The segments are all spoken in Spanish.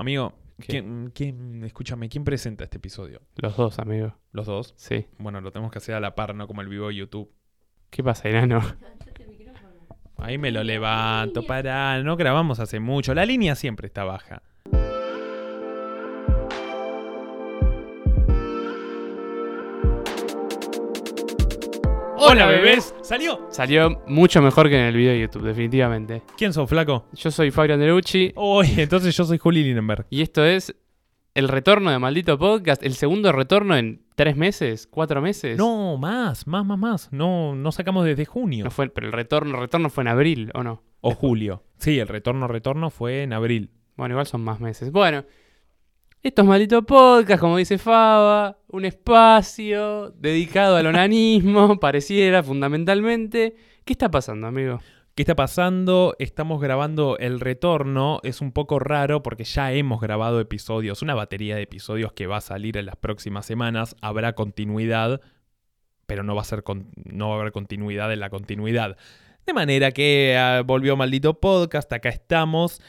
Amigo, ¿Qué? ¿quién, quién- escúchame, ¿quién presenta este episodio? Los dos, amigo. ¿Los dos? Sí. Bueno, lo tenemos que hacer a la par, no como el vivo de YouTube. ¿Qué pasa, enano? Ahí me lo levanto, pará, no grabamos hace mucho. La línea siempre está baja. Hola bebés, ¿salió? Salió mucho mejor que en el video de YouTube, definitivamente. ¿Quién sos, flaco? Yo soy Fabio Anderucci Uy, entonces yo soy Juli Lindenberg. y esto es el retorno de Maldito Podcast, el segundo retorno en tres meses, cuatro meses. No, más, más, más, más. No, no sacamos desde junio. No fue, pero el retorno, el retorno fue en abril, ¿o no? O julio. Sí, el retorno, retorno fue en abril. Bueno, igual son más meses. Bueno, esto es Maldito Podcast, como dice Faba, un espacio dedicado al onanismo, pareciera fundamentalmente. ¿Qué está pasando, amigo? ¿Qué está pasando? Estamos grabando el retorno. Es un poco raro porque ya hemos grabado episodios, una batería de episodios que va a salir en las próximas semanas. Habrá continuidad, pero no va a ser con- no va a haber continuidad en la continuidad. De manera que ah, volvió maldito podcast, acá estamos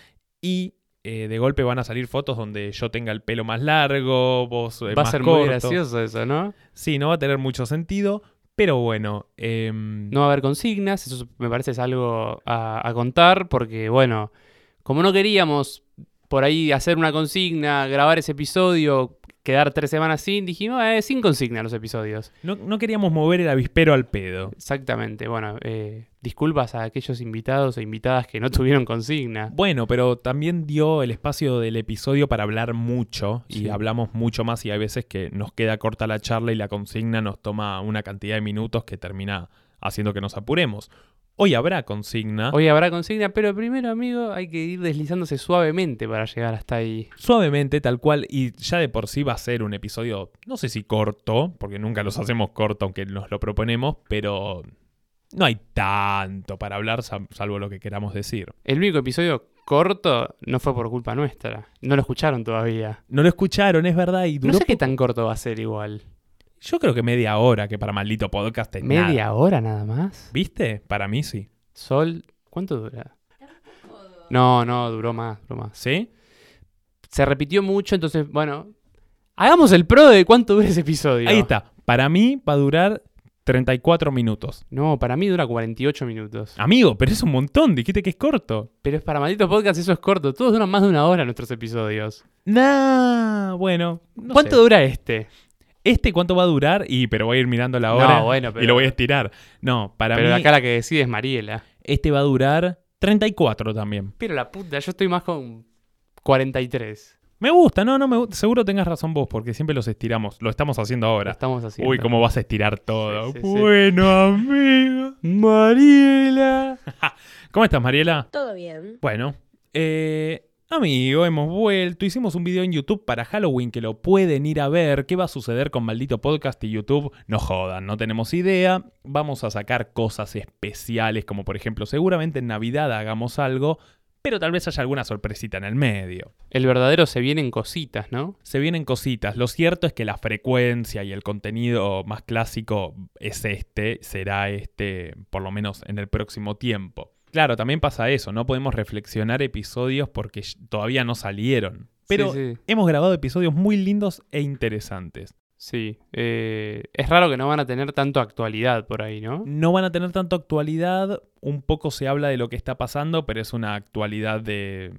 y eh, de golpe van a salir fotos donde yo tenga el pelo más largo, vos eh, Va a ser corto. muy gracioso eso, ¿no? Sí, no va a tener mucho sentido, pero bueno. em, No va a haber consignas, eso me parece es algo a, a contar, porque bueno, como no queríamos por ahí hacer una consigna, grabar ese episodio, quedar tres semanas sin, dijimos, eh, sin consigna los episodios. no, no queríamos mover el avispero al pedo. Exactamente, bueno, eh, disculpas a aquellos invitados e invitadas que no tuvieron consigna. Bueno, pero también dio el espacio del episodio para hablar mucho y Sí. hablamos mucho más y hay veces que nos queda corta la charla y la consigna nos toma una cantidad de minutos que termina haciendo que nos apuremos. Hoy habrá consigna. Hoy habrá consigna, pero primero, amigo, hay que ir deslizándose suavemente para llegar hasta ahí. Suavemente, tal cual, y ya de por sí va a ser un episodio, no sé si corto, porque nunca los hacemos corto aunque nos lo proponemos, pero no hay tanto para hablar sal- salvo lo que queramos decir. El único episodio corto no fue por culpa nuestra. No lo escucharon todavía. No lo escucharon, es verdad, y No duró sé qué tan corto va a ser igual. Yo creo que media hora, que para maldito podcast es nada. ¿Media hora nada más? ¿Viste? Para mí sí. Sol, ¿cuánto dura? No, no, duró más, duró más. ¿Sí? Se repitió mucho, entonces, bueno, hagamos el pro de cuánto dura ese episodio. Ahí está. Para mí va a durar 34 minutos. No, para mí dura 48 minutos. Amigo, pero es un montón. Dijiste que es corto. Pero es para maldito podcast, eso es corto. Todos duran más de una hora nuestros episodios. Nah, bueno. no ¿Cuánto sé. dura este? ¿Este cuánto va a durar? Y pero voy a ir mirando la hora No, bueno, pero, y lo voy a estirar. No, para pero mí acá la que decide es Mariela. este va a durar 34 también. Pero la puta, yo estoy más con 43. Me gusta, no, no me gusta. Seguro tengas razón vos, porque siempre los estiramos. Lo estamos haciendo Lo ahora. estamos haciendo. Uy, cómo vas a estirar todo. Sí, sí, sí. bueno, amigo. Mariela. ¿Cómo estás, Mariela? Todo bien. Bueno, eh, amigo, hemos vuelto. Hicimos un video en YouTube para Halloween que lo pueden ir a ver. ¿Qué va a suceder con Maldito Podcast y YouTube? No jodan, no tenemos idea. Vamos a sacar cosas especiales, como por ejemplo, seguramente en Navidad hagamos algo, pero tal vez haya alguna sorpresita en el medio. El verdadero se vienen cositas, ¿no? Se vienen cositas. Lo cierto es que la frecuencia y el contenido más clásico es este, será este, por lo menos en el próximo tiempo. Claro, también pasa eso, no podemos reflexionar episodios porque todavía no salieron. Pero Sí, sí. hemos grabado episodios muy lindos e interesantes. Sí, eh, es raro que no van a tener tanto actualidad por ahí, ¿no? No van a tener tanto actualidad, un poco se habla de lo que está pasando, pero es una actualidad de,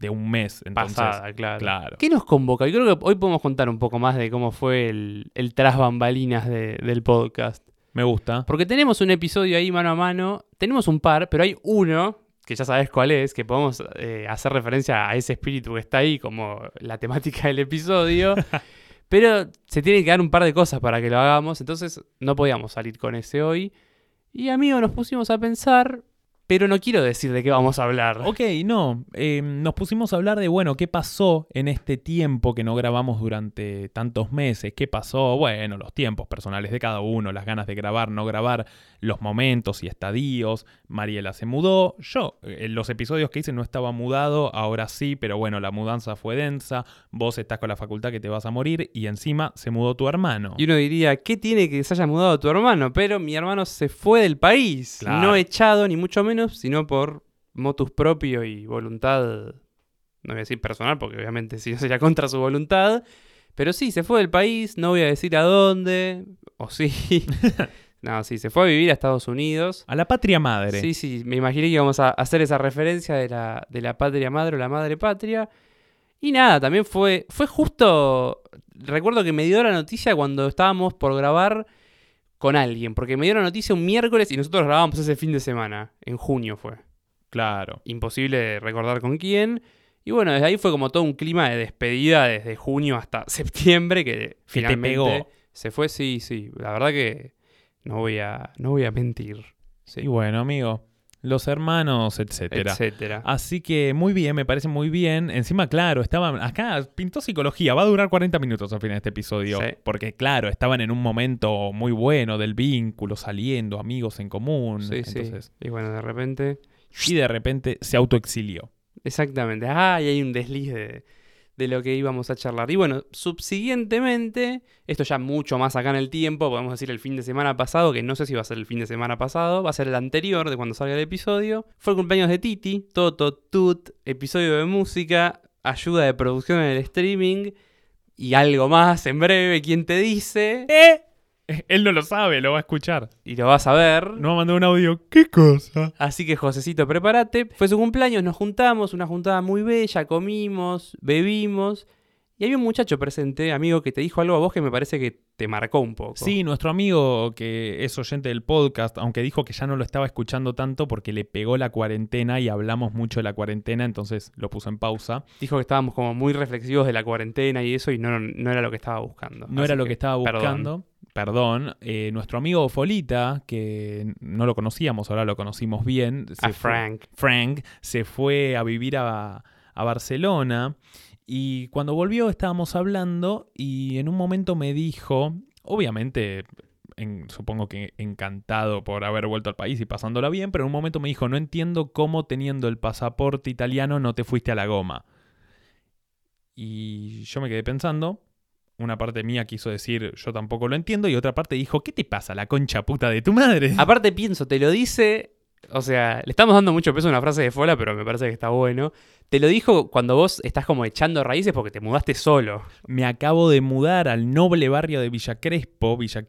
de un mes. Entonces, Pasada, claro. Claro. ¿Qué nos convoca? Yo creo que hoy podemos contar un poco más de cómo fue el, el tras bambalinas de- del podcast. Me gusta. Porque tenemos un episodio ahí mano a mano, tenemos un par, pero hay uno, que ya sabes cuál es, que podemos eh, hacer referencia a ese espíritu que está ahí como la temática del episodio. pero se tienen que dar un par de cosas para que lo hagamos, entonces no podíamos salir con ese hoy. Y amigo, nos pusimos a pensar, pero no quiero decir de qué vamos a hablar. Ok, no. eh, nos pusimos a hablar de, bueno, qué pasó en este tiempo que no grabamos durante tantos meses. ¿Qué pasó? Bueno, los tiempos personales de cada uno, las ganas de grabar, no grabar, los momentos y estadios. Mariela se mudó. Yo, eh, en los episodios que hice no estaba mudado, ahora sí, pero bueno, la mudanza fue densa. Vos estás con la facultad que te vas a morir y encima se mudó tu hermano. Y uno diría, ¿qué tiene que se haya mudado tu hermano? Pero mi hermano se fue del país. Claro. No echado, ni mucho menos, sino por motus propio y voluntad no voy a decir personal porque obviamente si no sería contra su voluntad, pero sí, se fue del país, no voy a decir a dónde, o sí. no, sí, se fue a vivir a Estados Unidos. A la patria madre. Sí, sí, me imaginé que íbamos a hacer esa referencia de la, de la patria madre o la madre patria. Y nada, también fue, fue justo, recuerdo que me dio la noticia cuando estábamos por grabar con alguien, porque me la noticia un miércoles y nosotros grabábamos ese fin de semana, en junio fue. Claro. Imposible recordar con quién. Y bueno, desde ahí fue como todo un clima de despedida desde junio hasta septiembre que finalmente pegó. se fue, sí, sí. La verdad que no voy a, no voy a mentir. Sí. Y bueno, amigo, los hermanos, etcétera. etcétera. Así que muy bien, me parece muy bien. Encima, claro, estaban acá, pintó psicología, va a durar 40 minutos al final de este episodio. Sí. Porque, claro, estaban en un momento muy bueno del vínculo, saliendo, amigos en común. Sí, sí. entonces, Y bueno, de repente. Y de repente se autoexilió. Exactamente. Ah, y hay un desliz de, de lo que íbamos a charlar. Y bueno, subsiguientemente, esto ya mucho más acá en el tiempo, podemos decir el fin de semana pasado, que no sé si va a ser el fin de semana pasado, va a ser el anterior de cuando salga el episodio. Fue el cumpleaños de Titi, Toto, Tut, episodio de música, ayuda de producción en el streaming y algo más en breve, ¿quién te dice? ¡Eh! Él no lo sabe, lo va a escuchar. Y lo vas a ver. No va a mandar un audio. ¿Qué cosa? Así que Josecito, prepárate. Fue su cumpleaños, nos juntamos, una juntada muy bella, comimos, bebimos. Y había un muchacho presente, amigo, que te dijo algo a vos que me parece que te marcó un poco. Sí, nuestro amigo que es oyente del podcast, aunque dijo que ya no lo estaba escuchando tanto porque le pegó la cuarentena y hablamos mucho de la cuarentena, entonces lo puso en pausa. Dijo que estábamos como muy reflexivos de la cuarentena y eso, y no, no era lo que estaba buscando. No Así era lo que estaba buscando. Perdón. Eh, nuestro amigo Folita, que no lo conocíamos, ahora lo conocimos bien. A se fue- Frank. Frank se fue a vivir a, a Barcelona y cuando volvió estábamos hablando y en un momento me dijo, obviamente, en- supongo que encantado por haber vuelto al país y pasándola bien, pero en un momento me dijo, no entiendo cómo teniendo el pasaporte italiano no te fuiste a la goma. Y yo me quedé pensando. Una parte mía quiso decir, yo tampoco lo entiendo, y otra parte dijo, ¿qué te pasa, la concha puta de tu madre? Aparte pienso, te lo dice, o sea, le estamos dando mucho peso a una frase de Fola, pero me parece que está bueno. Te lo dijo cuando vos estás como echando raíces porque te mudaste solo. me acabo de mudar al noble barrio de Villa Crespo, Villa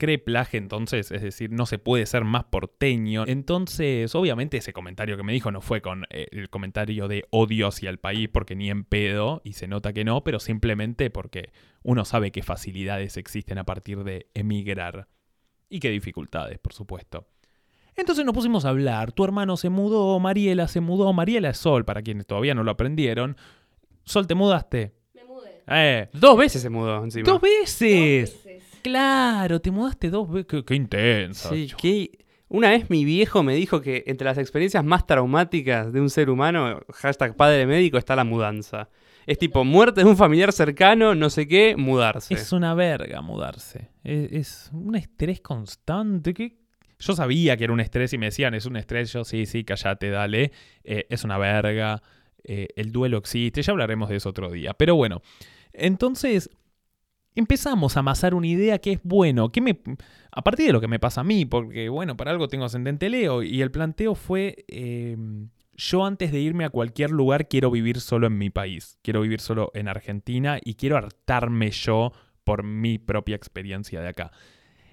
entonces, es decir, no se puede ser más porteño. Entonces, obviamente ese comentario que me dijo no fue con eh, el comentario de odio hacia el país, porque ni en pedo, y se nota que no, pero simplemente porque uno sabe qué facilidades existen a partir de emigrar. Y qué dificultades, por supuesto. Entonces nos pusimos a hablar, tu hermano se mudó, Mariela se mudó, Mariela es Sol, para quienes todavía no lo aprendieron. Sol, ¿te mudaste? Me mudé. Eh, Dos veces se mudó encima. ¡Dos veces! Dos veces. Claro, te mudaste dos veces. Qué, qué intensa. Sí, que una vez mi viejo me dijo que entre las experiencias más traumáticas de un ser humano, hashtag padre médico, está la mudanza. Es tipo muerte de un familiar cercano, no sé qué, mudarse. Es una verga mudarse. Es, es un estrés constante. que Yo sabía que era un estrés y me decían, es un estrés. Yo, sí, sí, callate, dale. Eh, es una verga. Eh, el duelo existe. Ya hablaremos de eso otro día. Pero bueno, entonces empezamos a amasar una idea que es bueno. Que me, a partir de lo que me pasa a mí, porque bueno, para algo tengo ascendente Leo. Y el planteo fue. eh, yo antes de irme a cualquier lugar quiero vivir solo en mi país, quiero vivir solo en Argentina y quiero hartarme yo por mi propia experiencia de acá.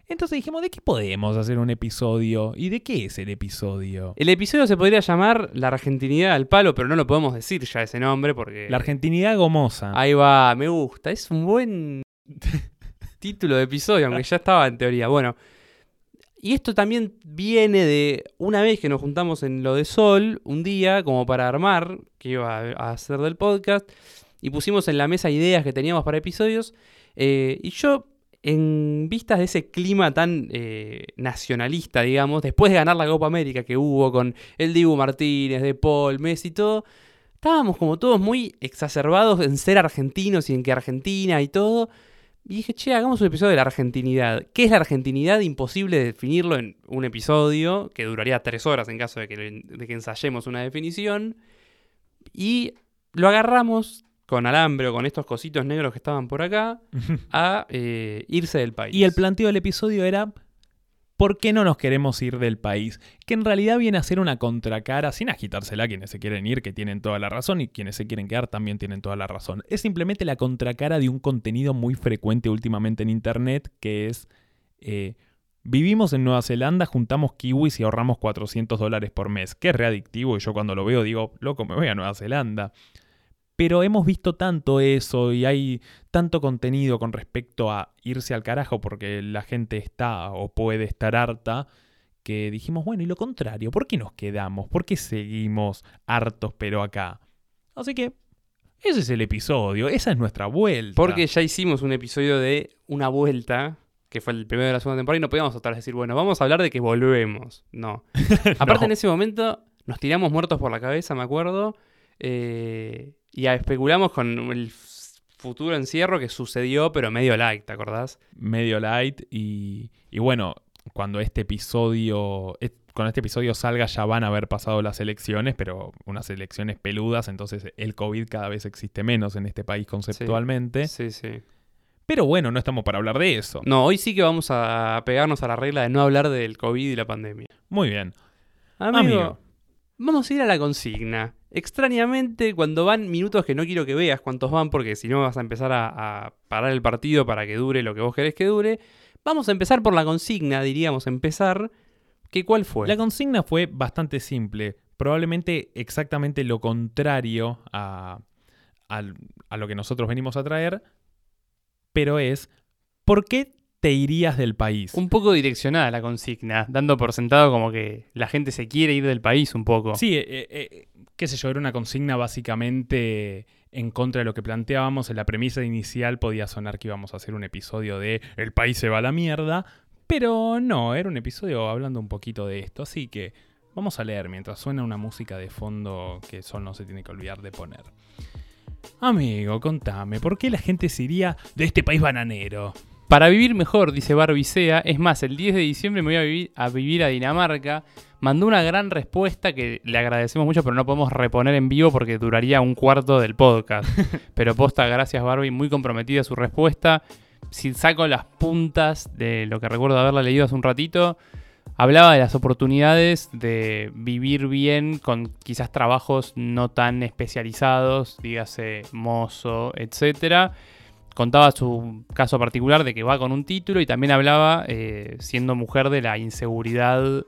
Entonces dijimos, ¿de qué podemos hacer un episodio? ¿Y de qué es el episodio? El episodio se podría llamar La Argentinidad al palo, pero no lo podemos decir ya ese nombre porque... La argentinidad gomosa. Ahí va, me gusta. Es un buen título de episodio, aunque ya estaba en teoría. Bueno, y esto también viene de una vez que nos juntamos en lo de Sol, un día, como para armar, que iba a hacer del podcast, y pusimos en la mesa ideas que teníamos para episodios. eh, y yo, en vistas de ese clima tan eh, nacionalista, digamos, después de ganar la Copa América que hubo con el Dibu Martínez, De Paul, Messi y todo, estábamos como todos muy exacerbados en ser argentinos y en que Argentina y todo. Y dije, che, hagamos un episodio de la argentinidad. ¿Qué es la argentinidad? Imposible definirlo en un episodio, que duraría tres horas en caso de que, de que ensayemos una definición. Y lo agarramos con alambre o con estos cositos negros que estaban por acá a eh, irse del país. Y el planteo del episodio era ¿Por qué no nos queremos ir del país? Que en realidad viene a ser una contracara, sin agitársela quienes se quieren ir, que tienen toda la razón, y quienes se quieren quedar también tienen toda la razón. Es simplemente la contracara de un contenido muy frecuente últimamente en Internet, que es... eh, Vivimos en Nueva Zelanda, juntamos kiwis y ahorramos 400 dólares por mes, que es readictivo y yo cuando lo veo digo, loco, me voy a Nueva Zelanda. Pero hemos visto tanto eso y hay tanto contenido con respecto a irse al carajo porque la gente está o puede estar harta, que dijimos, bueno, y lo contrario, ¿por qué nos quedamos? ¿Por qué seguimos hartos pero acá? Así que ese es el episodio, esa es nuestra vuelta. Porque ya hicimos un episodio de una vuelta, que fue el primero de la segunda temporada, y no podíamos otra vez decir, bueno, vamos a hablar de que volvemos. No. Aparte, en ese momento nos tiramos muertos por la cabeza, me acuerdo, eh, y especulamos con el futuro encierro que sucedió, pero medio light, ¿te acordás? medio light y, y bueno, cuando este episodio, cuando este episodio salga ya van a haber pasado las elecciones, pero unas elecciones peludas, entonces el COVID cada vez existe menos en este país conceptualmente. Sí, sí. Pero bueno, no estamos para hablar de eso. No, hoy sí que vamos a pegarnos a la regla de no hablar del COVID y la pandemia. Muy bien. Amigo, Amigo. vamos a ir a la consigna. Extrañamente, cuando van minutos que no quiero que veas cuántos van, porque si no vas a empezar a, a parar el partido para que dure lo que vos querés que dure, vamos a empezar por la consigna, diríamos empezar. ¿Qué cuál fue? La consigna fue bastante simple, probablemente exactamente lo contrario a, a lo que nosotros venimos a traer, pero es, ¿por qué te irías del país? Un poco direccionada la consigna, dando por sentado como que la gente se quiere ir del país un poco. Sí, eh, eh, qué sé yo, era una consigna básicamente en contra de lo que planteábamos. En la premisa inicial podía sonar que íbamos a hacer un episodio de El país se va a la mierda, pero no, era un episodio hablando un poquito de esto, así que vamos a leer mientras suena una música de fondo que Sol no se tiene que olvidar de poner. Amigo, contame, ¿por qué la gente se iría de este país bananero? Para vivir mejor, dice Barbicea, es más, el 10 de diciembre me voy a vivir, a vivir a Dinamarca. Mandó una gran respuesta que le agradecemos mucho, pero no podemos reponer en vivo porque duraría un cuarto del podcast. pero posta, gracias Barbie, muy comprometida su respuesta. Si saco las puntas de lo que recuerdo haberla leído hace un ratito, hablaba de las oportunidades de vivir bien con quizás trabajos no tan especializados, dígase mozo, etcétera contaba su caso particular de que va con un título y también hablaba, eh, siendo mujer, de la inseguridad,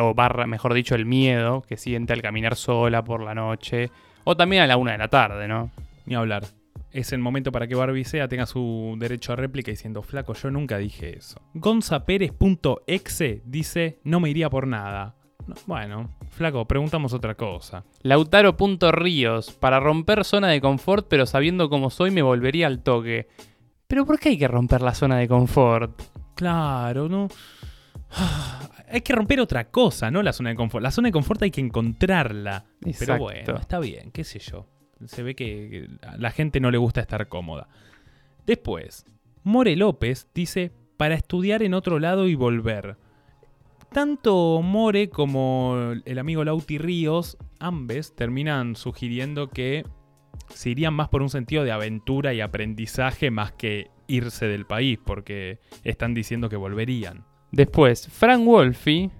o barra, mejor dicho, el miedo que siente al caminar sola por la noche, o también a la una de la tarde, ¿no? Ni hablar. Es el momento para que Barbie sea tenga su derecho a réplica diciendo, flaco, yo nunca dije eso. Gonzapérez.exe dice, no me iría por nada. No, bueno, flaco, preguntamos otra cosa. Lautaro.ríos, para romper zona de confort, pero sabiendo cómo soy, me volvería al toque. Pero ¿por qué hay que romper la zona de confort? Claro, no. Hay que romper otra cosa, ¿no? La zona de confort. La zona de confort hay que encontrarla. Pero Exacto. bueno, está bien, qué sé yo. Se ve que a la gente no le gusta estar cómoda. Después, More López dice, para estudiar en otro lado y volver. Tanto More como el amigo Lauti Ríos, ambos terminan sugiriendo que se irían más por un sentido de aventura y aprendizaje más que irse del país, porque están diciendo que volverían. Después, Frank Wolfi.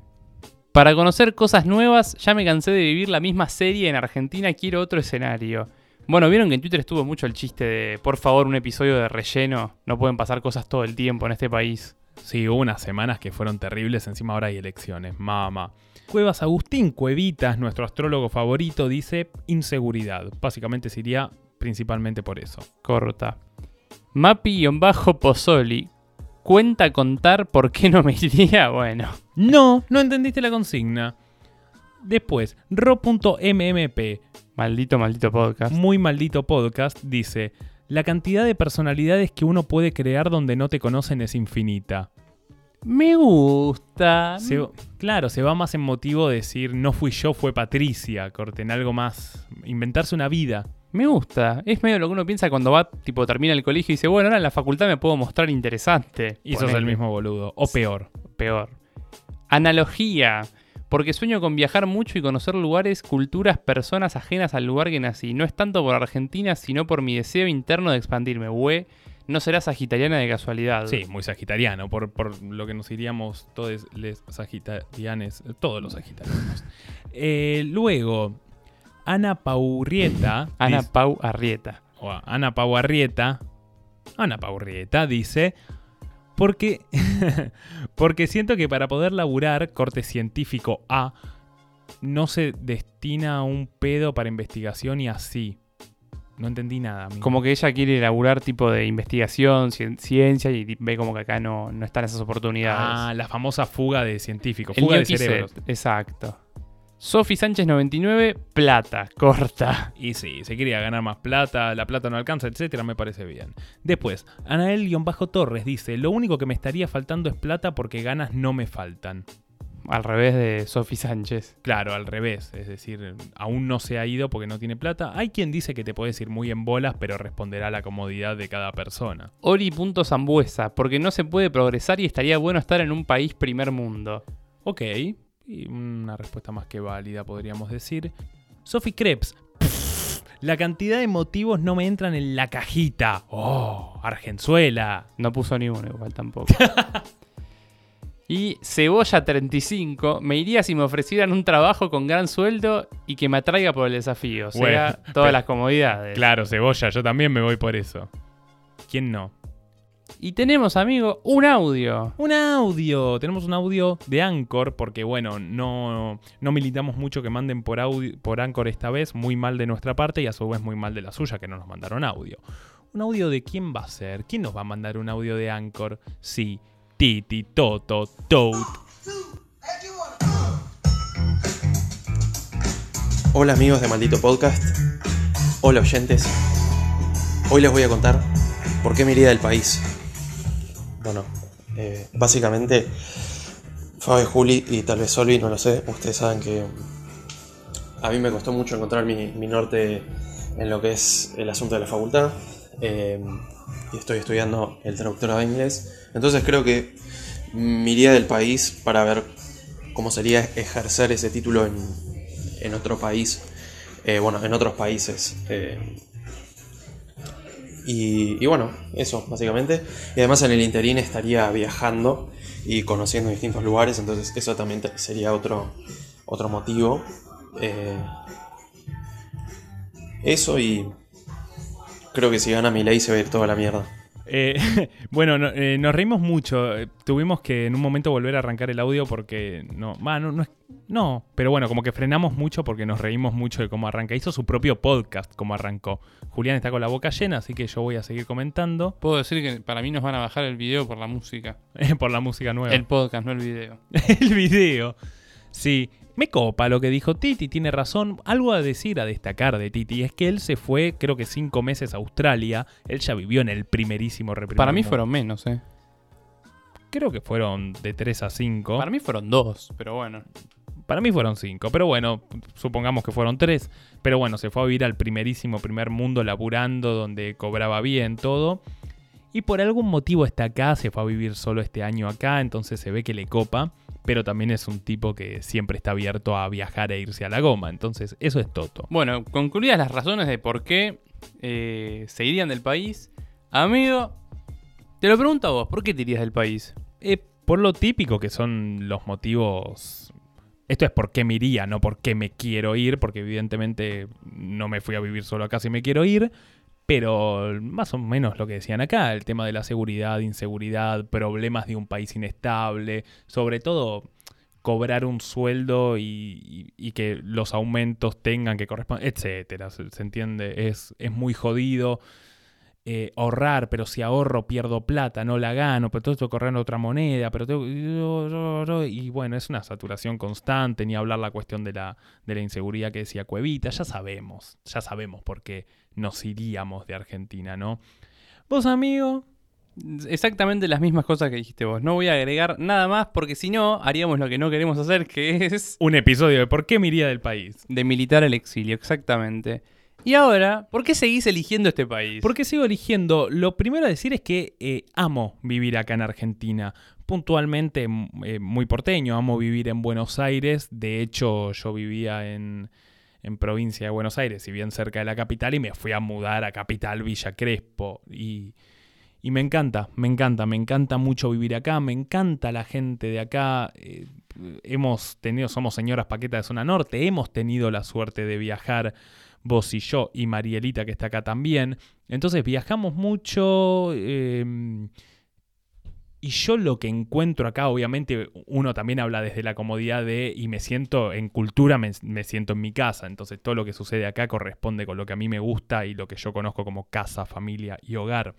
Para conocer cosas nuevas, ya me cansé de vivir la misma serie en Argentina, quiero otro escenario. Bueno, vieron que en Twitter estuvo mucho el chiste de, por favor, un episodio de relleno. No pueden pasar cosas todo el tiempo en este país. Sí, hubo unas semanas que fueron terribles, encima ahora hay elecciones, mamá. Cuevas Agustín Cuevitas, nuestro astrólogo favorito, dice inseguridad. Básicamente se iría principalmente por eso. Corta. Mapi-Pozzoli. Cuenta contar por qué no me iría. Bueno. No, no entendiste la consigna. Después, ro.mmp, Maldito, maldito podcast. muy maldito podcast, dice, la cantidad de personalidades que uno puede crear donde no te conocen es infinita. Me gusta. Se- claro, se va más en motivo de decir, no fui yo, fue Patricia, corten algo más, inventarse una vida. Me gusta. Es medio lo que uno piensa cuando va, tipo, termina el colegio y dice, bueno, ahora en la facultad me puedo mostrar interesante. Y sos el mismo boludo, o peor. Peor. Analogía. Porque sueño con viajar mucho y conocer lugares, culturas, personas ajenas al lugar que nací. No es tanto por Argentina, sino por mi deseo interno de expandirme. Güey, No será sagitariana de casualidad. Sí, muy sagitariano, por, por lo que nos iríamos todos los sagitarianes, todos los sagitarianos. Eh, luego, Ana Paurrieta. Ana Pau Arrieta. o Ana Pau Arrieta. Ana Pau Arrieta dice. Porque, porque siento que para poder laburar corte científico A, no se destina un pedo para investigación y así. No entendí nada. amigo. Como que ella quiere elaborar tipo de investigación, cien- ciencia y ve como que acá no, no están esas oportunidades. Ah, la famosa fuga de científicos, El fuga de cerebros. set, Exacto. Sofi Sánchez 99, plata, corta. Y sí, se quería ganar más plata, la plata no alcanza, etcétera, me parece bien. Después, Anael-Torres dice: Lo único que me estaría faltando es plata porque ganas no me faltan. Al revés de Sofi Sánchez. Claro, al revés, es decir, aún no se ha ido porque no tiene plata. Hay quien dice que te puedes ir muy en bolas, pero responderá a la comodidad de cada persona. Ori.zambuesa, porque no se puede progresar y estaría bueno estar en un país primer mundo. Ok, y una respuesta más que válida, podríamos decir. Sophie Krebs. Pff, La cantidad de motivos no me entran en la cajita. Oh, Argenzuela. No puso ni uno igual tampoco. y Cebolla35, me iría si me ofrecieran un trabajo con gran sueldo y que me atraiga por el desafío. O sea, Bueno, todas pero- las comodidades. Claro, cebolla, yo también me voy por eso. ¿Quién no? Y tenemos, amigo, un audio. Un audio. Tenemos un audio de Anchor, porque bueno, no, no militamos mucho que manden por, audio, por Anchor esta vez, muy mal de nuestra parte y a su vez muy mal de la suya, que no nos mandaron audio. ¿Un audio de quién va a ser? ¿Quién nos va a mandar un audio de Anchor? Sí, Titi, Toto, Toad. Hola amigos de Maldito Podcast. Hola oyentes. Hoy les voy a contar por qué me iría del país. Bueno, eh, básicamente, Fabe, Juli y tal vez Solvi, no lo sé. Ustedes saben que a mí me costó mucho encontrar mi, norte en lo que es el asunto de la facultad. eh, y estoy estudiando el traductorado de inglés. Entonces creo que me iría del país para ver cómo sería ejercer ese título en, en otro país, eh, bueno, en otros países. Y, bueno, eso, básicamente. Y además en el interín estaría viajando y conociendo distintos lugares, entonces eso también sería otro, otro motivo. Eh, eso y creo que si gana mi ley se va a ir toda la mierda. Eh, bueno, no- eh, nos reímos mucho. Eh, Tuvimos que en un momento volver a arrancar el audio porque no, no, no, es- no, pero bueno, como que frenamos mucho porque nos reímos mucho de cómo arranca. Hizo su propio podcast como arrancó. Julián está con la boca llena, así que yo voy a seguir comentando Puedo decir que para mí nos van a bajar el video por la música. por la música nueva. El podcast, no el video. el video. Sí, me copa lo que dijo Titi, tiene razón. Algo a decir, a destacar de Titi, es que él se fue, creo que cinco meses a Australia. Él ya vivió en el primerísimo reprimer Para mí fueron menos, ¿eh? Creo que fueron de 3 a 5. Para mí fueron dos, pero bueno. Para mí fueron 5, pero bueno, supongamos que fueron 3. Pero bueno, se fue a vivir al primerísimo primer mundo laburando, donde cobraba bien todo. Y por algún motivo está acá, se fue a vivir solo este año acá, entonces se ve que le copa. Pero también es un tipo que siempre está abierto a viajar e irse a la goma. Entonces, eso es Toto. Bueno, concluidas las razones de por qué eh, se irían del país, amigo, te lo pregunto a vos, ¿por qué te irías del país? Eh, por lo típico que son los motivos. Esto es por qué me iría, no por qué me quiero ir, porque evidentemente no me fui a vivir solo acá si me quiero ir. Pero más o menos lo que decían acá, el tema de la seguridad, inseguridad, problemas de un país inestable, sobre todo cobrar un sueldo y, que los aumentos tengan que corresponder, etcétera. ¿Se, se entiende? Es, es muy jodido eh, ahorrar, pero si ahorro pierdo plata, no la gano, pero todo esto correr en otra moneda, pero tengo... Y bueno, es una saturación constante, ni hablar la cuestión de la, de la inseguridad que decía Cuevita, ya sabemos, ya sabemos por qué nos iríamos de Argentina, ¿no? Vos, amigo, Exactamente las mismas cosas que dijiste vos. No voy a agregar nada más porque si no, haríamos lo que no queremos hacer, que es un episodio de por qué me iría del país. de militar al exilio, exactamente. Y ahora, ¿por qué seguís eligiendo este país? ¿Por qué sigo eligiendo? Lo primero a decir es que eh, amo vivir acá en Argentina. Puntualmente eh, muy porteño, amo vivir en Buenos Aires. De hecho, yo vivía en, en provincia de Buenos Aires, si bien cerca de la capital, y me fui a mudar a Capital Villa Crespo. Y, Y me encanta, me encanta, me encanta mucho vivir acá, me encanta la gente de acá. eh, hemos tenido, somos señoras Paqueta de Zona Norte, hemos tenido la suerte de viajar vos y yo y Marielita que está acá también. Entonces viajamos mucho. eh, y yo lo que encuentro acá, obviamente, uno también habla desde la comodidad de, y me siento en cultura, me, siento en mi casa. Entonces todo lo que sucede acá corresponde con lo que a mí me gusta y lo que yo conozco como casa, familia y hogar.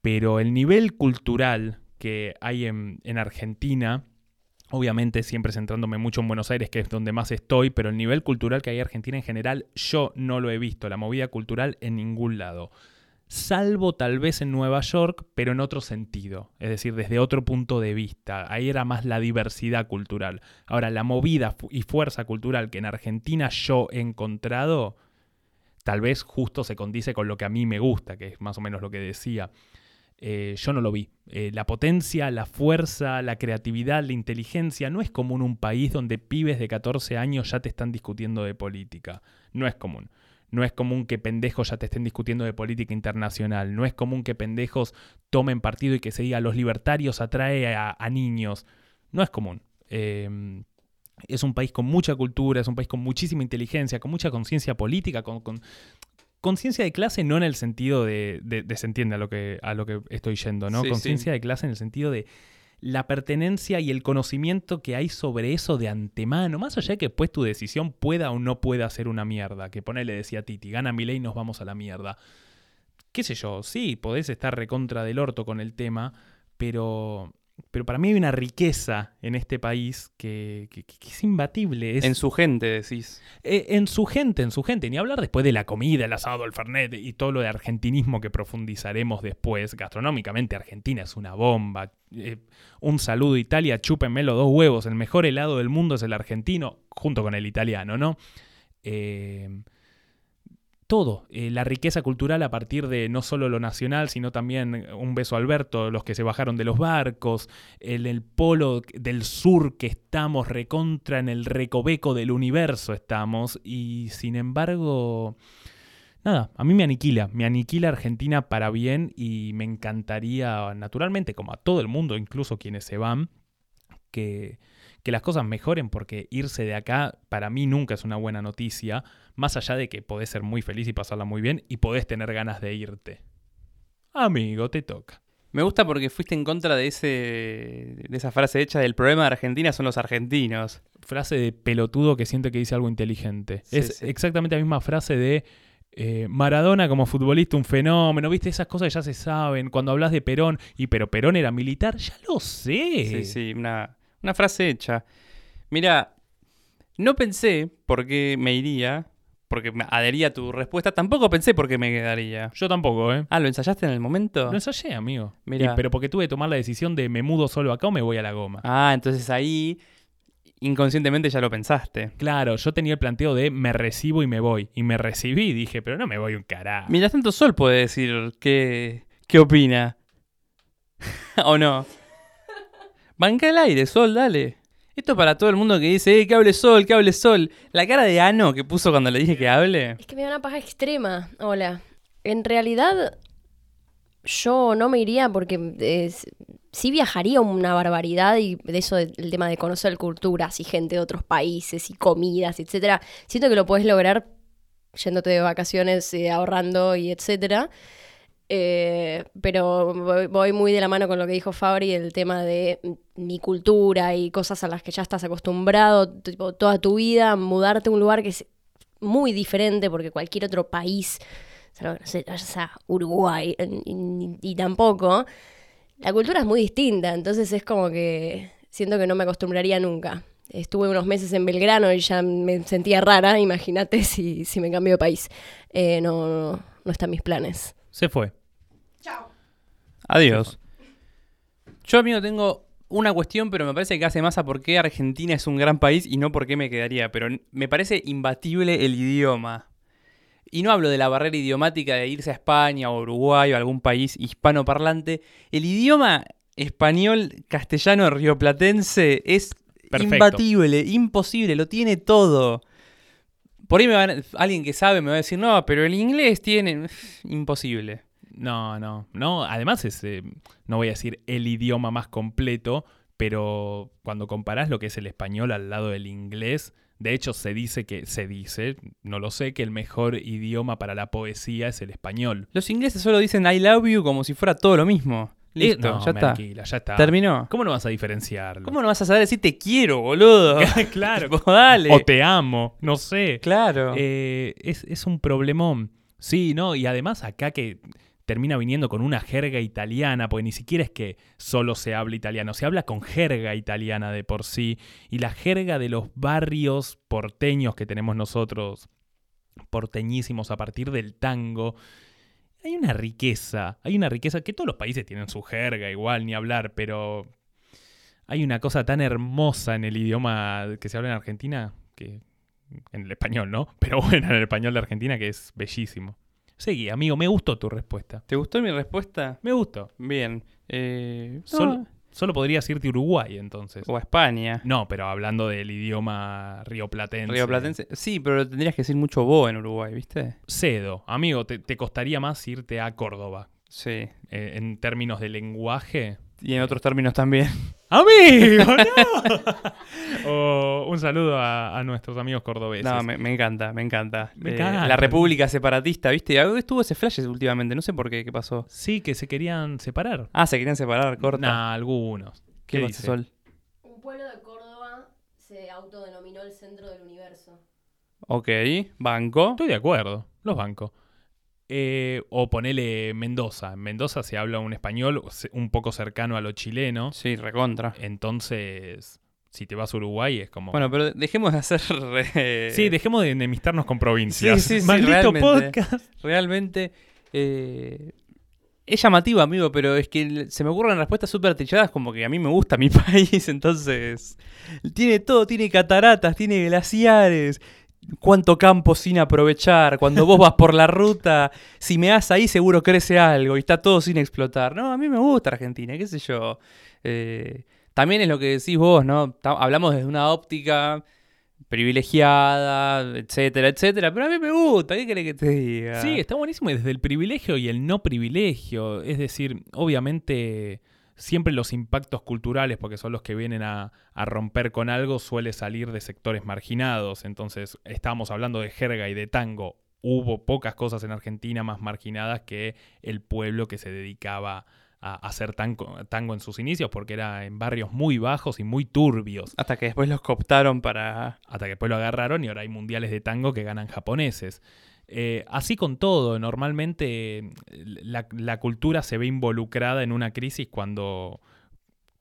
Pero el nivel cultural que hay en Argentina, obviamente siempre centrándome mucho en Buenos Aires, que es donde más estoy, pero el nivel cultural que hay en Argentina en general, yo no lo he visto, la movida cultural en ningún lado salvo tal vez en Nueva York, pero en otro sentido, es decir, desde otro punto de vista. Ahí era más la diversidad cultural. Ahora, la movida y fuerza cultural que en Argentina yo he encontrado, tal vez justo se condice con lo que a mí me gusta, que es más o menos lo que decía. Eh, yo no lo vi. Eh, la potencia, la fuerza, la creatividad, la inteligencia, no es común un país donde pibes de 14 años ya te están discutiendo de política. No es común. No es común que pendejos ya te estén discutiendo de política internacional. No es común que pendejos tomen partido y que se diga los libertarios atrae a, niños. No es común. Eh, es un país con mucha cultura, es un país con muchísima inteligencia, con mucha conciencia política, con- conciencia de clase no en el sentido de, de- de se entiende a lo que, a lo que estoy yendo, ¿no? Sí, conciencia de clase en el sentido de la pertenencia y el conocimiento que hay sobre eso de antemano, más allá de que después tu decisión pueda o no pueda ser una mierda, que ponele decía Titi, gana mi ley nos vamos a la mierda. Qué sé yo, sí, podés estar recontra del orto con el tema, pero, pero para mí hay una riqueza en este país que, que- que es imbatible. Es, En su gente, decís. eh, en su gente, en su gente. Ni hablar después de la comida, el asado, el fernet y todo lo de argentinismo que profundizaremos después. Gastronómicamente, Argentina es una bomba. Eh, un saludo Italia, chúpenme los dos huevos. El mejor helado del mundo es el argentino, junto con el italiano, ¿no? Eh, todo, eh, la riqueza cultural a partir de no solo lo nacional, sino también un beso a Alberto, los que se bajaron de los barcos, en el polo del sur que estamos, recontra en el recoveco del universo estamos, y sin embargo, nada, a mí me aniquila, me aniquila Argentina para bien y me encantaría, naturalmente, como a todo el mundo, incluso quienes se van, que, que las cosas mejoren, porque irse de acá para mí nunca es una buena noticia, más allá de que podés ser muy feliz y pasarla muy bien y podés tener ganas de irte. Amigo, te toca. Me gusta porque fuiste en contra de ese de esa frase hecha del problema de Argentina son los argentinos. Frase de pelotudo que siente que dice algo inteligente. Sí, es sí. exactamente la misma frase de eh, Maradona como futbolista, un fenómeno. ¿Viste? Esas cosas que ya se saben. Cuando hablas de Perón, y pero Perón era militar, ya lo sé. Sí, sí, una, una frase hecha. Mira, no pensé por qué me iría, porque me adhería a tu respuesta. Tampoco pensé por qué me quedaría. Yo tampoco, ¿eh? Ah, ¿lo ensayaste en el momento? Lo ensayé, amigo. Mirá. Y- pero porque tuve que tomar la decisión de me mudo solo acá o me voy a la goma. Ah, entonces ahí inconscientemente ya lo pensaste. Claro, yo tenía el planteo de me recibo y me voy. Y me recibí y dije, pero no me voy un carajo. Mientras tanto, Sol puede decir qué, qué opina. ¿O no? Banca el aire, Sol, dale. Esto para todo el mundo que dice, eh, que hable Sol, que hable Sol. La cara de Ano que puso cuando le dije que hable. Es que me da una paja extrema. Hola. En realidad, yo no me iría porque es- sí viajaría una barbaridad y de eso del tema de conocer culturas y gente de otros países y comidas, etcétera. Siento que lo puedes lograr yéndote de vacaciones, eh, ahorrando y etcétera. Eh, pero voy, muy de la mano con lo que dijo Fabri, el tema de mi cultura y cosas a las que ya estás acostumbrado tipo, toda tu vida, mudarte a un lugar que es muy diferente porque cualquier otro país, salvo que no Uruguay y tampoco, la cultura es muy distinta, entonces es como que siento que no me acostumbraría nunca. Estuve unos meses en Belgrano y ya me sentía rara, imagínate si, si me cambio de país. Eh, no, no, no están mis planes. Se fue. Adiós. Yo, amigo, tengo una cuestión, pero me parece que hace más a por qué Argentina es un gran país y no por qué me quedaría. Pero me parece imbatible el idioma. Y no hablo de la barrera idiomática de irse a España o Uruguay o algún país hispanoparlante. El idioma español, castellano, rioplatense es Perfecto. imbatible, imposible, lo tiene todo. Por ahí me van, alguien que sabe me va a decir, no, pero el inglés tiene... Imposible. No, no, no. Además es, eh, no voy a decir el idioma más completo, pero cuando comparás lo que es el español al lado del inglés, de hecho se dice que, se dice, no lo sé, que el mejor idioma para la poesía es el español. Los ingleses solo dicen I love you como si fuera todo lo mismo. Listo, Eh, no, ya está. ya está. Terminó. ¿Cómo no vas a diferenciarlo? ¿Cómo no vas a saber decir te quiero, boludo? claro. Dale. O te amo, no sé. Claro. Eh, es, es un problemón. Sí, ¿no? Y además acá que termina viniendo con una jerga italiana, porque ni siquiera es que solo se habla italiano, se habla con jerga italiana de por sí. Y la jerga de los barrios porteños que tenemos nosotros, porteñísimos a partir del tango. Hay una riqueza, hay una riqueza que todos los países tienen su jerga igual, ni hablar, pero hay una cosa tan hermosa en el idioma que se habla en Argentina, que en el español, ¿no? Pero bueno, en el español de Argentina que es bellísimo. Seguí, amigo, me gustó tu respuesta. ¿Te gustó mi respuesta? Me gustó. Bien. Eh, Solo, no, solo podrías irte a Uruguay entonces. O a España. No, pero hablando del idioma rioplatense. Río Platense. Sí, pero tendrías que decir mucho vos en Uruguay, ¿viste? Cedo. Amigo, te, te costaría más irte a Córdoba. Sí. Eh, en términos de lenguaje. Y en otros términos también. ¡Amigo! ¡No! O un saludo a, a nuestros amigos cordobeses. No, me, me encanta, me encanta. Me Eh, encanta. La República Separatista, ¿viste? Algo Estuvo ese flash últimamente, no sé por qué, qué pasó. Sí, que se querían separar. Ah, se querían separar, corta. Nah, algunos. ¿Qué, ¿Qué pasa, dice? Sol? Un pueblo de Córdoba se autodenominó el centro del universo. Ok, banco. Estoy de acuerdo, los bancos. Eh, o ponele Mendoza. En Mendoza se habla un español un poco cercano a lo chileno. Sí, recontra. Entonces, si te vas a Uruguay es como... Bueno, pero dejemos de hacer... re- sí, dejemos de enemistarnos con provincias. Sí, sí, sí, Maldito realmente. podcast. Realmente... eh, es llamativo, amigo, pero es que se me ocurren respuestas súper trilladas como que a mí me gusta mi país, entonces... Tiene todo, tiene cataratas, tiene glaciares, cuánto campo sin aprovechar, cuando vos vas por la ruta, si me das ahí seguro crece algo y está todo sin explotar. No, a mí me gusta Argentina, qué sé yo. Eh, también es lo que decís vos, ¿no? Hablamos desde una óptica privilegiada, etcétera, etcétera, pero a mí me gusta, ¿qué querés que te diga? Sí, está buenísimo y desde el privilegio y el no privilegio. Es decir, obviamente siempre los impactos culturales, porque son los que vienen a, a romper con algo, suele salir de sectores marginados. Entonces, estábamos hablando de jerga y de tango. Hubo pocas cosas en Argentina más marginadas que el pueblo que se dedicaba a hacer tango, tango en sus inicios, porque era en barrios muy bajos y muy turbios. Hasta que después los cooptaron para... Hasta que después lo agarraron y ahora hay mundiales de tango que ganan japoneses. Eh, así con todo, normalmente eh, la, cultura se ve involucrada en una crisis cuando,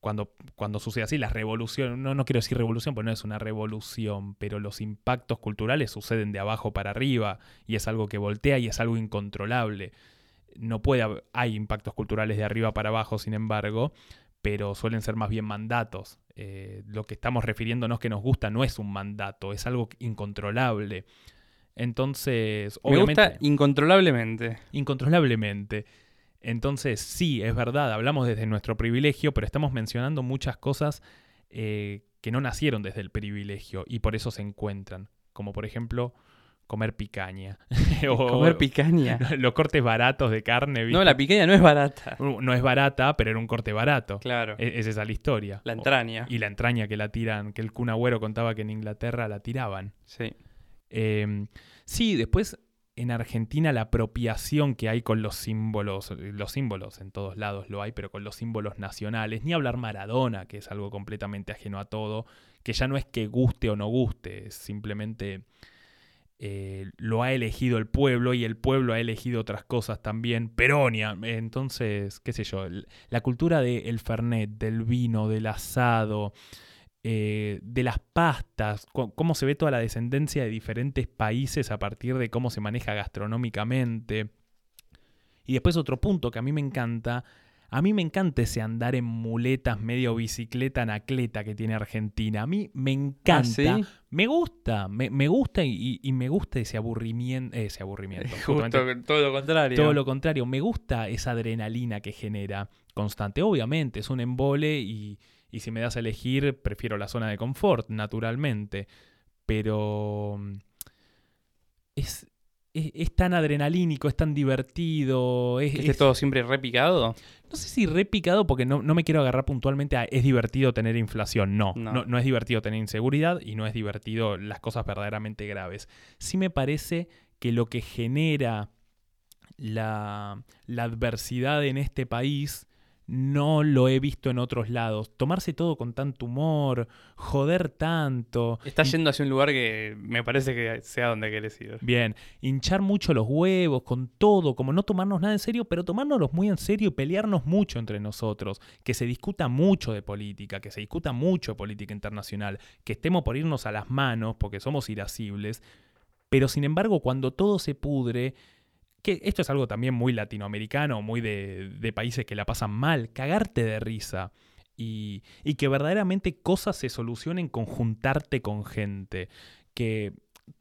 cuando, cuando sucede así. La revolución, no, no quiero decir revolución, porque no es una revolución, pero los impactos culturales suceden de abajo para arriba y es algo que voltea y es algo incontrolable. No puede haber- hay impactos culturales de arriba para abajo, sin embargo, pero suelen ser más bien mandatos. Eh, lo que estamos refiriéndonos que nos gusta no es un mandato, es algo incontrolable. Entonces, Me obviamente, gusta incontrolablemente. incontrolablemente. Entonces, sí, es verdad, hablamos desde nuestro privilegio, pero estamos mencionando muchas cosas eh, que no nacieron desde el privilegio y por eso se encuentran. Como por ejemplo, comer picaña. o Comer picaña. los cortes baratos de carne. ¿viste? No, la picaña no es barata. No es barata, pero era un corte barato. Claro. Es, es esa la historia. La entraña. Y la entraña que la tiran, que el Kun Agüero contaba que en Inglaterra la tiraban. Sí. Eh, sí, después en Argentina la apropiación que hay con los símbolos, los símbolos en todos lados lo hay, pero con los símbolos nacionales, ni hablar Maradona, que es algo completamente ajeno a todo, que ya no es que guste o no guste, es simplemente eh, lo ha elegido el pueblo y el pueblo ha elegido otras cosas también, Peronia, entonces, qué sé yo, la cultura del fernet, del vino, del asado, eh, de las pastas, cómo se ve toda la descendencia de diferentes países a partir de cómo se maneja gastronómicamente. Y después otro punto que a mí me encanta, a mí me encanta ese andar en muletas medio bicicleta anacleta que tiene Argentina. A mí me encanta. ¿sí? Me gusta, me, me gusta y, y me gusta ese aburrimiento. Ese aburrimiento. Justo todo lo contrario. todo lo contrario, me gusta esa adrenalina que genera constante. Obviamente, es un embole y, y si me das a elegir, prefiero la zona de confort, naturalmente. Pero mm, es, es, es tan adrenalínico, es tan divertido. Es, esté es- todo siempre repicado. No sé si repicado porque no, no me quiero agarrar puntualmente a es divertido tener inflación. No, No. no, no es divertido tener inseguridad y no es divertido las cosas verdaderamente graves. Sí me parece que lo que genera la, la adversidad en este país no lo he visto en otros lados. Tomarse todo con tanto humor, joder tanto. Estás yendo hacia un lugar que me parece que sea donde querés ir. Bien, hinchar mucho los huevos con todo, como no tomarnos nada en serio, pero tomárnoslos muy en serio y pelearnos mucho entre nosotros, que se discuta mucho de política, que se discuta mucho de política internacional, que estemos por irnos a las manos porque somos irascibles, pero sin embargo cuando todo se pudre, que esto es algo también muy latinoamericano, muy de, de países que la pasan mal, cagarte de risa. Y, y que verdaderamente cosas se solucionen con juntarte con gente. Que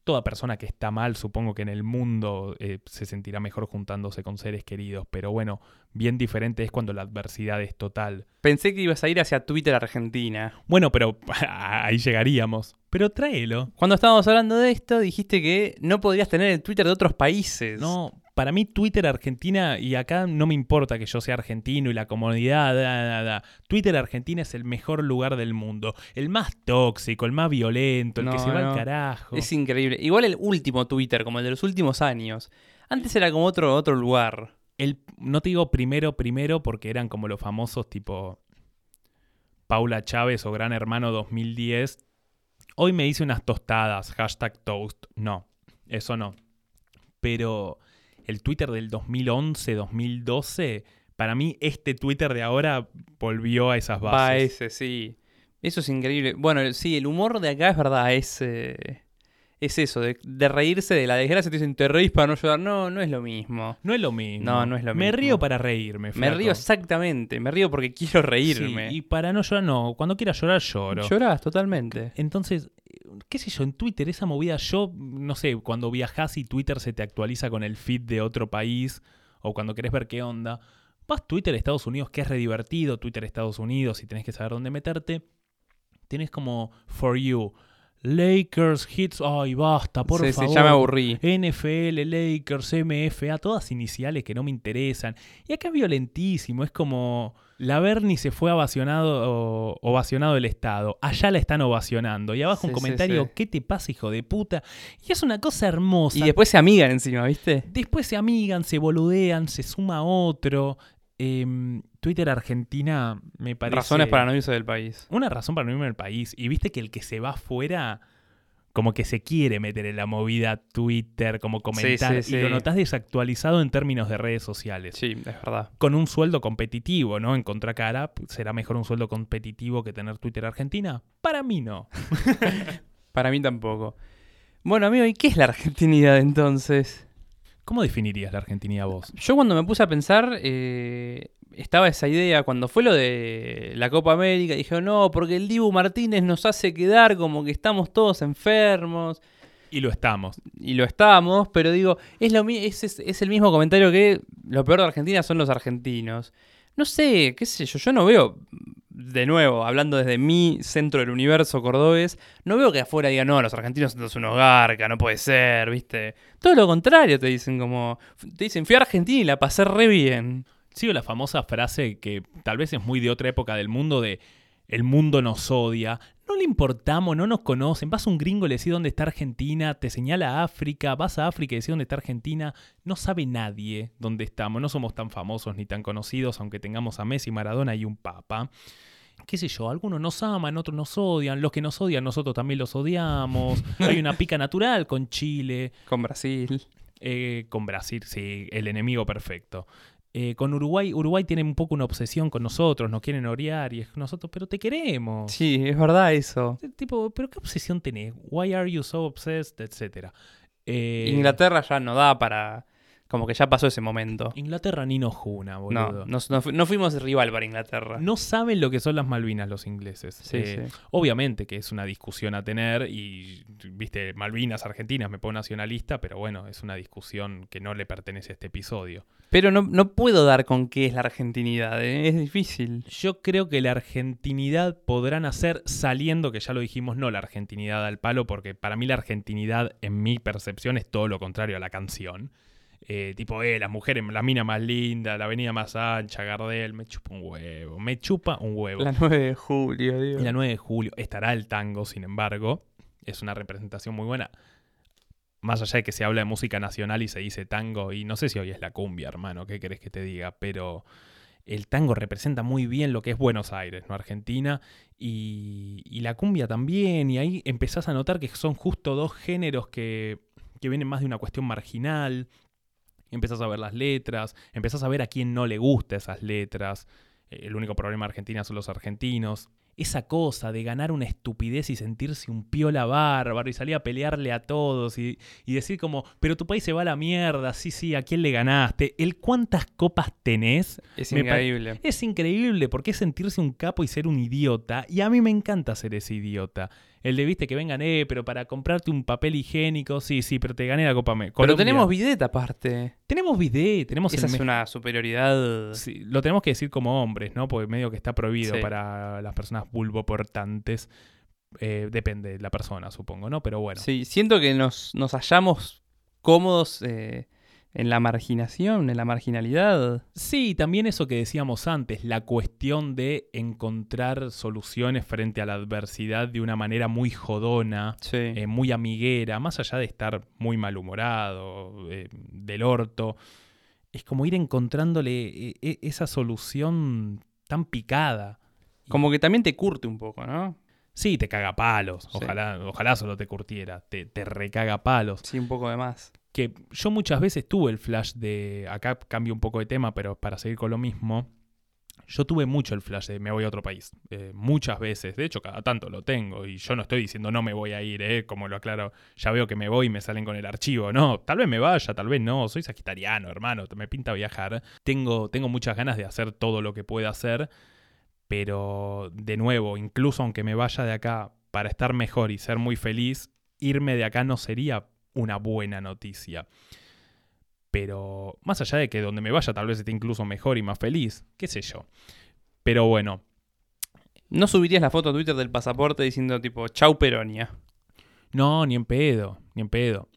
toda persona que está mal, supongo que en el mundo eh, se sentirá mejor juntándose con seres queridos. Pero bueno, bien diferente es cuando la adversidad es total. Pensé que ibas a ir hacia Twitter Argentina. Bueno, pero ahí llegaríamos. Pero tráelo. Cuando estábamos hablando de esto, dijiste que no podrías tener el Twitter de otros países. No, para mí Twitter Argentina, y acá no me importa que yo sea argentino y la comunidad, da, da, da. Twitter Argentina es el mejor lugar del mundo. El más tóxico, el más violento, el que No, se va al carajo. Es increíble. Igual el último Twitter, como el de los últimos años. Antes era como otro, otro lugar. El, no te digo primero, primero, porque eran como los famosos tipo Paula Chávez o Gran Hermano 2010. Hoy me hice unas tostadas, hashtag toast. No, eso no. Pero el Twitter del 2011, 2012, para mí este Twitter de ahora volvió a esas Va bases. ese, sí. Eso es increíble. Bueno, sí, el humor de acá es verdad, es, eh, es eso, de, de reírse de la desgracia. Te dicen, te reís para no llorar. No, no es lo mismo. No es lo mismo. No, no es lo Me mismo. río para reírme. Me río exactamente, me río porque quiero reírme. Sí, y para no llorar, no. Cuando quiera llorar, lloro. Llorás totalmente. Entonces, qué sé yo, en Twitter esa movida, yo no sé, cuando viajas y Twitter se te actualiza con el feed de otro país o cuando querés ver qué onda, vas Twitter Estados Unidos, que es re divertido, Twitter Estados Unidos y tenés que saber dónde meterte, tenés como For You, Lakers, Hits, ay basta, por sí, sí, favor. ya me aburrí. NFL, Lakers, MFA, todas iniciales que no me interesan. Y acá es violentísimo, es como la Bernie se fue ovacionado, ovacionado el Estado, allá la están ovacionando. Y abajo Sí, un sí, comentario, sí. ¿qué te pasa, hijo de puta? Y es una cosa hermosa. Y después se amigan encima, ¿viste? Después se amigan, se boludean, se suma otro. Em, Twitter Argentina me parece... Razones para no irse del país. Una razón para no irme al país. Y viste que el que se va afuera, como que se quiere meter en la movida Twitter, como comentar. sí, Y lo sí. notás desactualizado en términos de redes sociales. Sí, es verdad. Con un sueldo competitivo, ¿no? En contracara, ¿será mejor un sueldo competitivo que tener Twitter Argentina? Para mí no. Para mí tampoco. Bueno, amigo, ¿y qué es la argentinidad entonces? ¿Cómo definirías la Argentinidad vos? Yo cuando me puse a pensar, eh, estaba esa idea, cuando fue lo de la Copa América, dije, no, porque el Dibu Martínez nos hace quedar como que estamos todos enfermos, Y lo estamos. y lo estamos, pero digo, es, lo, es- es el mismo comentario que lo peor de Argentina son los argentinos. No sé, qué sé yo, yo no veo, de nuevo, hablando desde mi centro del universo cordobés, no veo que afuera digan, no, los argentinos son unos garca, no puede ser, ¿viste? Todo lo contrario te dicen como, te dicen, fui a Argentina y la pasé re bien. Sigo la famosa frase que tal vez es muy de otra época del mundo de el mundo nos odia. No le importamos, no nos conocen. Vas a un gringo y le decís dónde está Argentina, te señala África, vas a África y decís dónde está Argentina. No sabe nadie dónde estamos. No somos tan famosos ni tan conocidos, aunque tengamos a Messi, Maradona y un papa. Qué sé yo, algunos nos aman, otros nos odian. Los que nos odian, nosotros también los odiamos. Hay una pica natural con Chile. Con Brasil. Eh, con Brasil, sí, el enemigo perfecto. Eh, con Uruguay, Uruguay tiene un poco una obsesión con nosotros, nos quieren orear y es nosotros, pero te queremos. Sí, es verdad eso. Tipo, ¿pero qué obsesión tenés? Why are you so obsessed? Etcétera. Eh, Inglaterra ya no da para Como que ya pasó ese momento. Inglaterra ni nos juna, boludo. no, no fu- no fuimos rival para Inglaterra. No saben lo que son las Malvinas los ingleses. Sí, Eh, sí. Obviamente que es una discusión a tener y, viste, Malvinas, Argentinas, me pongo nacionalista, pero bueno, es una discusión que no le pertenece a este episodio. Pero no, no puedo dar con qué es la argentinidad, ¿eh? es difícil. Yo creo que la argentinidad podrá nacer saliendo, que ya lo dijimos, no la argentinidad al palo, porque para mí la argentinidad, en mi percepción, es todo lo contrario a la canción. Eh, tipo, eh, las mujeres, la mina más linda, la avenida más ancha, Gardel, me chupa un huevo, me chupa un huevo. La 9 de julio, digo. La 9 de julio estará el tango, sin embargo. Es una representación muy buena. Más allá de que se habla de música nacional y se dice tango, y no sé si hoy es la cumbia, hermano, ¿qué querés que te diga? Pero el tango representa muy bien lo que es Buenos Aires, ¿no? Argentina, y, y la cumbia también, y ahí empezás a notar que son justo dos géneros que, que vienen más de una cuestión marginal. Empezás a ver las letras, empezás a ver a quién no le gusta esas letras. El único problema de Argentina son los argentinos. Esa cosa de ganar una estupidez y sentirse un piola bárbaro y salir a pelearle a todos y, y decir como, pero tu país se va a la mierda, sí, sí, ¿a quién le ganaste? El cuántas copas tenés Es increíble. es increíble porque es sentirse un capo y ser un idiota. Y a mí me encanta ser ese idiota. El de, viste, que vengan, eh, pero para comprarte un papel higiénico, sí, sí, pero te gané la Copa Me- Pero tenemos bidet aparte. Tenemos bidet, tenemos Esa el es una superioridad. Sí, lo tenemos que decir como hombres, ¿no? Porque medio que está prohibido Sí. para las personas vulvoportantes. Eh, depende de la persona, supongo, ¿no? Pero bueno. Sí, siento que nos, nos hallamos cómodos eh, en la marginación, en la marginalidad. Sí, también eso que decíamos antes, la cuestión de encontrar soluciones frente a la adversidad de una manera muy jodona, Sí. eh, muy amiguera, más allá de estar muy malhumorado, eh, del orto. Es como ir encontrándole eh, eh, esa solución tan picada. Como que también te curte un poco, ¿no? Sí, te caga palos. Sí. Ojalá, ojalá solo te curtiera. Te, te recaga palos. Sí, un poco de más. Que yo muchas veces tuve el flash de. Acá cambio un poco de tema, pero para seguir con lo mismo. Yo tuve mucho el flash de me voy a otro país. Eh, muchas veces. De hecho, cada tanto lo tengo. Y yo no estoy diciendo no me voy a ir, ¿eh? Como lo aclaro. Ya veo que me voy y me salen con el archivo. No, tal vez me vaya, tal vez no. Soy sagitariano, hermano. Me pinta viajar. Tengo, tengo muchas ganas de hacer todo lo que pueda hacer. Pero, de nuevo, incluso aunque me vaya de acá para estar mejor y ser muy feliz, irme de acá no sería una buena noticia. Pero más allá de que donde me vaya tal vez esté incluso mejor y más feliz, qué sé yo. Pero bueno, ¿No subirías la foto a Twitter del pasaporte diciendo tipo, chau Peronia? no, ni en pedo, ni en pedo.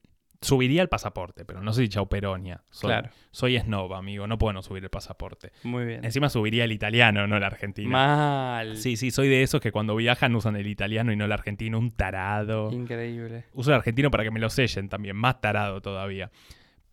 Subiría el pasaporte, pero no soy Chau Peronia. Soy, Claro, soy snob, amigo, no puedo no subir el pasaporte. muy bien. Encima subiría el italiano, no el argentino. Mal. Sí, sí, soy de esos que cuando viajan usan el italiano y no el argentino, un tarado. Increíble. Uso el argentino para que me lo sellen también, más tarado todavía.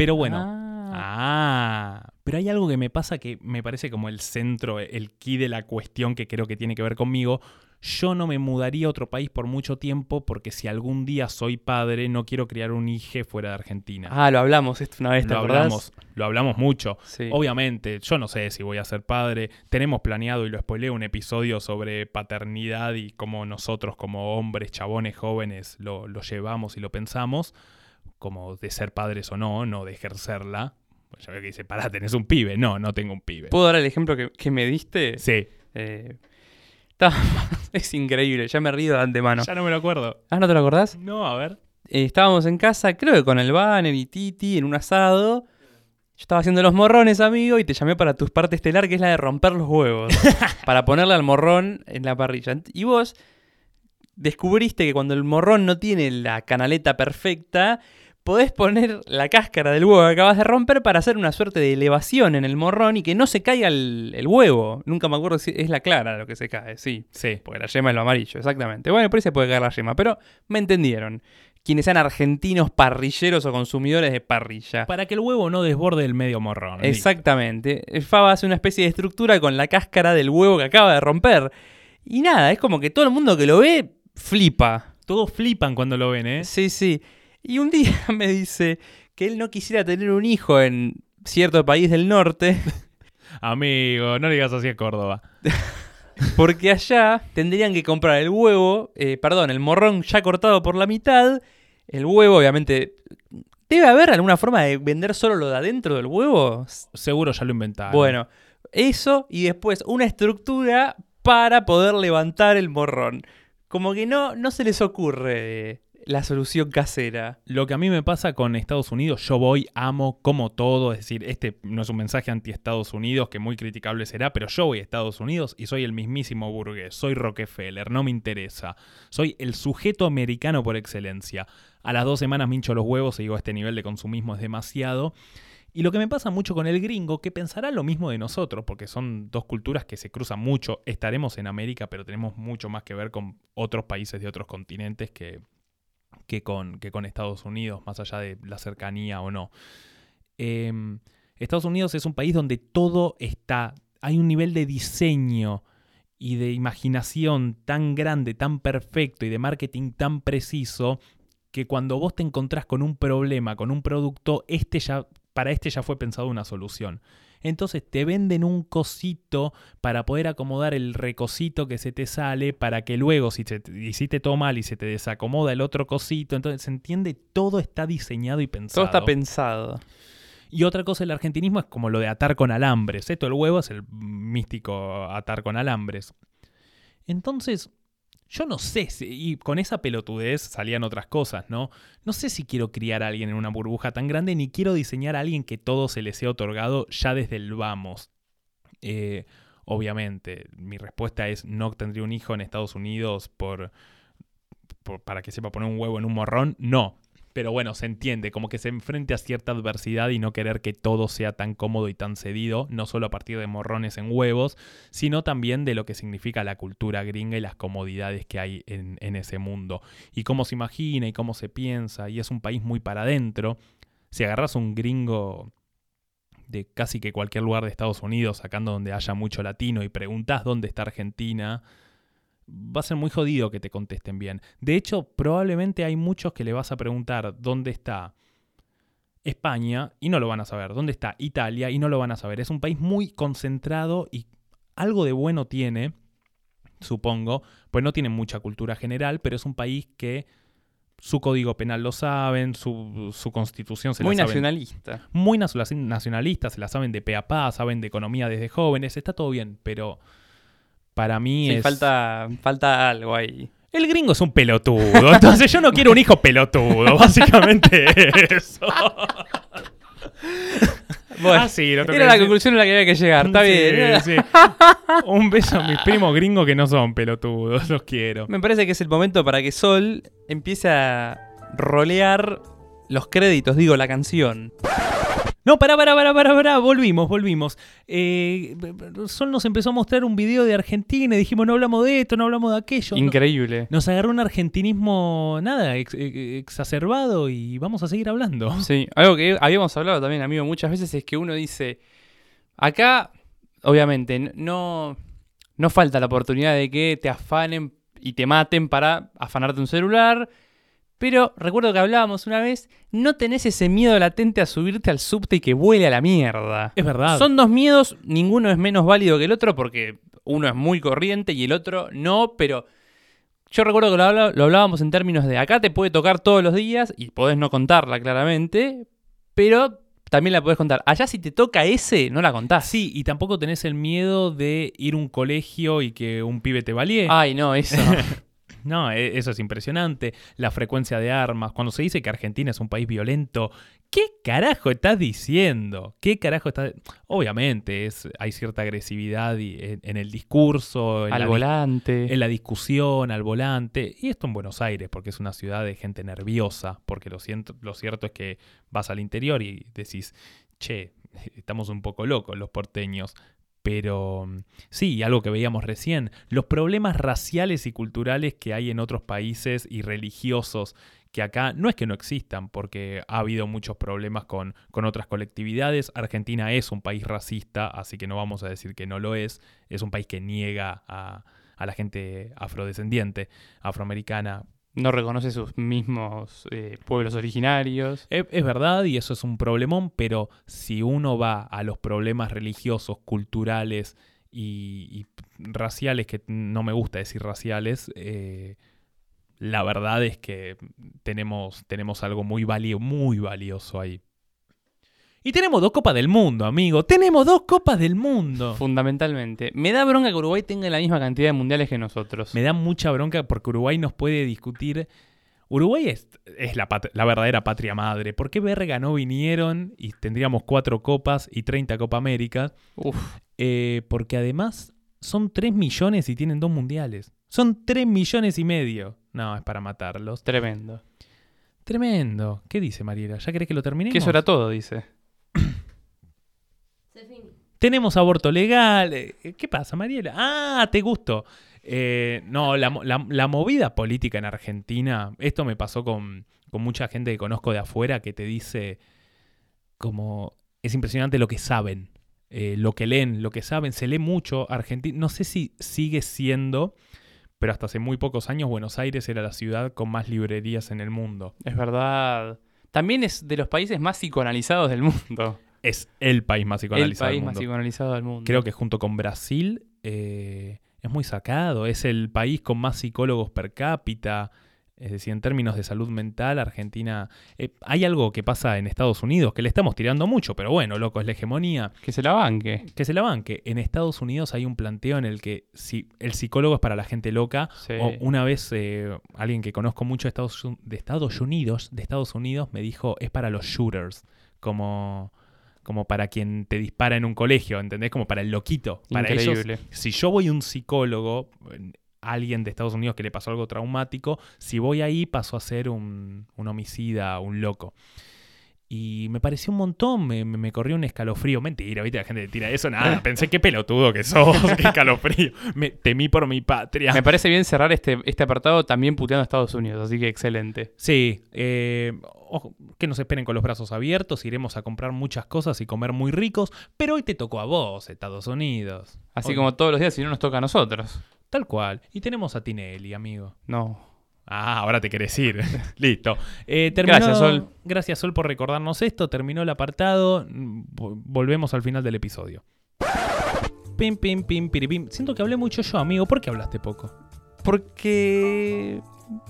Pero bueno, Ah, Ah, pero hay algo que me pasa que me parece como el centro, el key de la cuestión que creo que tiene que ver conmigo. Yo no me mudaría a otro país por mucho tiempo porque si algún día soy padre no quiero criar un hijo fuera de Argentina. Ah, lo hablamos esto una vez, ¿te lo acordás? hablamos, lo hablamos mucho. Sí. Obviamente, yo no sé si voy a ser padre. Tenemos planeado, y lo spoileo, un episodio sobre paternidad y cómo nosotros como hombres, chabones, jóvenes, lo, lo llevamos y lo pensamos. Como de ser padres o no, no de ejercerla. Pues ya veo que dice, pará, tenés un pibe. No, no tengo un pibe. ¿Puedo dar el ejemplo que, que me diste? Sí, Eh, está- es increíble, ya me río de antemano. ya no me lo acuerdo. Ah, ¿no te lo acordás? No, a ver. Eh, estábamos en casa, creo que con el banner y Titi, en un asado. Yo estaba haciendo los morrones, amigo, y te llamé para tu parte estelar, que es la de romper los huevos. para ponerle al morrón en la parrilla. Y vos descubriste que cuando el morrón no tiene la canaleta perfecta, podés poner la cáscara del huevo que acabas de romper para hacer una suerte de elevación en el morrón y que no se caiga el, el huevo. Nunca me acuerdo si es la clara lo que se cae, sí. Sí. Porque la yema es lo amarillo, exactamente. Bueno, por ahí se puede caer la yema, pero me entendieron. Quienes sean argentinos parrilleros o consumidores de parrilla. Para que el huevo no desborde el medio morrón. Exactamente. El Faba hace una especie de estructura con la cáscara del huevo que acaba de romper. Y nada, es como que todo el mundo que lo ve flipa. Todos flipan cuando lo ven, ¿eh? Sí, sí. Y un día me dice que él no quisiera tener un hijo en cierto país del norte Amigo, no le digas así a Córdoba. porque allá tendrían que comprar el huevo, eh, perdón, el morrón ya cortado por la mitad, el huevo obviamente ¿Debe haber alguna forma de vender solo lo de adentro del huevo? Seguro ya lo inventaron. Bueno, eso y después una estructura para poder levantar el morrón. Como que no, no se les ocurre la solución casera. Lo que a mí me pasa con Estados Unidos, yo voy, amo, como todo, es decir, este no es un mensaje anti Estados Unidos, que muy criticable será, pero yo voy a Estados Unidos y soy el mismísimo burgués, soy Rockefeller, no me interesa, soy el sujeto americano por excelencia. A las dos semanas me hincho los huevos y digo, este nivel de consumismo es demasiado. Y lo que me pasa mucho con el gringo, que pensará lo mismo de nosotros, porque son dos culturas que se cruzan mucho. Estaremos en América, pero tenemos mucho más que ver con otros países de otros continentes que, que, con, que con Estados Unidos, más allá de la cercanía o no. Em, Estados Unidos es un país donde todo está, hay un nivel de diseño y de imaginación tan grande, tan perfecto y de marketing tan preciso que cuando vos te encontrás con un problema, con un producto, este ya para este ya fue pensado una solución. Entonces te venden un cosito para poder acomodar el recosito que se te sale para que luego si te hiciste todo mal y se te desacomoda el otro cosito, entonces se entiende, todo está diseñado y pensado. Todo está pensado. Y otra cosa del argentinismo es como lo de atar con alambres. Esto el huevo es el místico atar con alambres. Entonces, yo no sé, si, y con esa pelotudez salían otras cosas, ¿no? No sé si quiero criar a alguien en una burbuja tan grande, ni quiero diseñar a alguien que todo se le sea otorgado ya desde el vamos. Eh, obviamente, mi respuesta es no tendría un hijo en Estados Unidos por, por, para que sepa poner un huevo en un morrón. No, pero bueno, se entiende, como que se enfrente a cierta adversidad y no querer que todo sea tan cómodo y tan cedido, no solo a partir de morrones en huevos, sino también de lo que significa la cultura gringa y las comodidades que hay en, ese mundo. Y cómo se imagina y cómo se piensa, y es un país muy para adentro. Si agarras un gringo de casi que cualquier lugar de Estados Unidos, sacando donde haya mucho latino, y preguntas dónde está Argentina, va a ser muy jodido que te contesten bien. De hecho, probablemente hay muchos que le vas a preguntar dónde está España y no lo van a saber. ¿Dónde está Italia? Y no lo van a saber. Es un país muy concentrado y algo de bueno tiene, supongo, pues no tiene mucha cultura general, pero es un país que su código penal lo saben, su, constitución se muy la saben. Muy nacionalista. Muy nacionalista, se la saben de pe a pa, saben de economía desde jóvenes, está todo bien, pero para mí sí, es... falta, falta algo ahí. El gringo es un pelotudo, entonces yo no quiero un hijo pelotudo, básicamente eso. Bueno, ah, sí, lo era la conclusión a la que había que llegar, está bien. Sí. Un beso a mis primos gringos que no son pelotudos, los quiero. Me parece que es el momento para que Sol empiece a rolear los créditos, digo, la canción. No, pará, pará, pará, pará, pará, volvimos, volvimos. Eh, Sol nos empezó a mostrar un video de Argentina y dijimos, no hablamos de esto, no hablamos de aquello. Increíble. Nos agarró un argentinismo, nada, exacerbado y vamos a seguir hablando. Sí, algo que habíamos hablado también, amigo, muchas veces es que uno dice, acá, obviamente, no, no falta la oportunidad de que te afanen y te maten para afanarte un celular pero recuerdo que hablábamos una vez, no tenés ese miedo latente a subirte al subte y que vuele a la mierda. Es verdad. Son dos miedos, ninguno es menos válido que el otro porque uno es muy corriente y el otro no, pero yo recuerdo que lo, hablábamos en términos de acá te puede tocar todos los días y podés no contarla claramente, pero también la podés contar. Allá si te toca ese, no la contás. Sí, y tampoco tenés el miedo de ir a un colegio y que un pibe te valíe. Ay, no, eso. No, e, eso es impresionante. La frecuencia de armas. Cuando se dice que Argentina es un país violento, ¿qué carajo estás diciendo? ¿Qué carajo estás.? Obviamente, es, hay cierta agresividad en, el discurso, al volante. En la discusión, al volante. Y esto en Buenos Aires, porque es una ciudad de gente nerviosa. Porque lo, siento, lo cierto es que vas al interior y decís, che, estamos un poco locos los porteños. Pero mm, sí, algo que veíamos recién, los problemas raciales y culturales que hay en otros países y religiosos, que acá no es que no existan, porque ha habido muchos problemas con, con otras colectividades. Argentina es un país racista, así que no vamos a decir que no lo es. Es un país que niega a, a la gente afrodescendiente, afroamericana, no reconoce sus mismos eh, pueblos originarios. Es, verdad y eso es un problemón, pero si uno va a los problemas religiosos, culturales y, raciales, que no me gusta decir raciales, eh, la verdad es que tenemos, tenemos algo muy, valio, muy valioso ahí. Y tenemos dos copas del mundo, amigo. Tenemos dos copas del mundo. Fundamentalmente. Me da bronca que Uruguay tenga la misma cantidad de mundiales que nosotros. Me da mucha bronca porque Uruguay nos puede discutir. Uruguay es, es la, verdadera patria madre. ¿Por qué verga no vinieron y tendríamos cuatro copas y 30 Copa América? Uf, Eh, porque además son 3 millones y tienen dos mundiales. Son 3 millones y medio. No, es para matarlos. tremendo. Tremendo. ¿Qué dice Mariela? ¿Ya querés que lo terminemos? Que eso era todo, dice. Tenemos aborto legal. Eh, ¿Qué pasa, Mariela? Ah, te gustó. Eh, no, la, mo- la- la movida política en Argentina, esto me pasó con, con mucha gente que conozco de afuera que te dice como es impresionante lo que saben, eh, lo que leen, lo que saben, se lee mucho. Argentina, no sé si sigue siendo, pero hasta hace muy pocos años Buenos Aires era la ciudad con más librerías en el mundo. Es verdad. También es de los países más psicoanalizados del mundo. Es el país más El psicoanalizado país del más mundo. psicoanalizado del mundo. Creo que junto con Brasil eh, es muy sacado. Es el país con más psicólogos per cápita. Es decir, en términos de salud mental, Argentina... eh, hay algo que pasa en Estados Unidos que le estamos tirando mucho, pero bueno, loco, es la hegemonía. Que se la banque. Que se la banque. En Estados Unidos hay un planteo en el que si el psicólogo es para la gente loca, Sí. o una vez eh, alguien que conozco mucho de Estados, de Estados Unidos, de Estados Unidos, me dijo, es para los shooters, como, como para quien te dispara en un colegio, ¿entendés? Como para el loquito. Para ellos, Increíble. si yo voy a un psicólogo, alguien de Estados Unidos que le pasó algo traumático, si voy ahí paso a ser un, un homicida, un loco. Y me pareció un montón, me, me, corrió un escalofrío. Mentira, ¿viste? La gente tira eso, nada. Pensé qué pelotudo que sos, qué escalofrío. Me temí por mi patria. Me parece bien cerrar este, este apartado también puteando a Estados Unidos, así que excelente. Sí, eh, ojo, que nos esperen con los brazos abiertos, iremos a comprar muchas cosas y comer muy ricos, pero hoy te tocó a vos, Estados Unidos. Así Hoy- como todos los días, si no nos toca a nosotros. Tal cual. Y tenemos a Tinelli, amigo. No. Ah, ahora te querés ir. Listo. Eh, terminó- Gracias, Sol. Gracias, Sol, por recordarnos esto. Terminó el apartado. Vo- Volvemos al final del episodio. Pim, pim, pim, piripim. Siento que hablé mucho yo, amigo. ¿Por qué hablaste poco? Porque...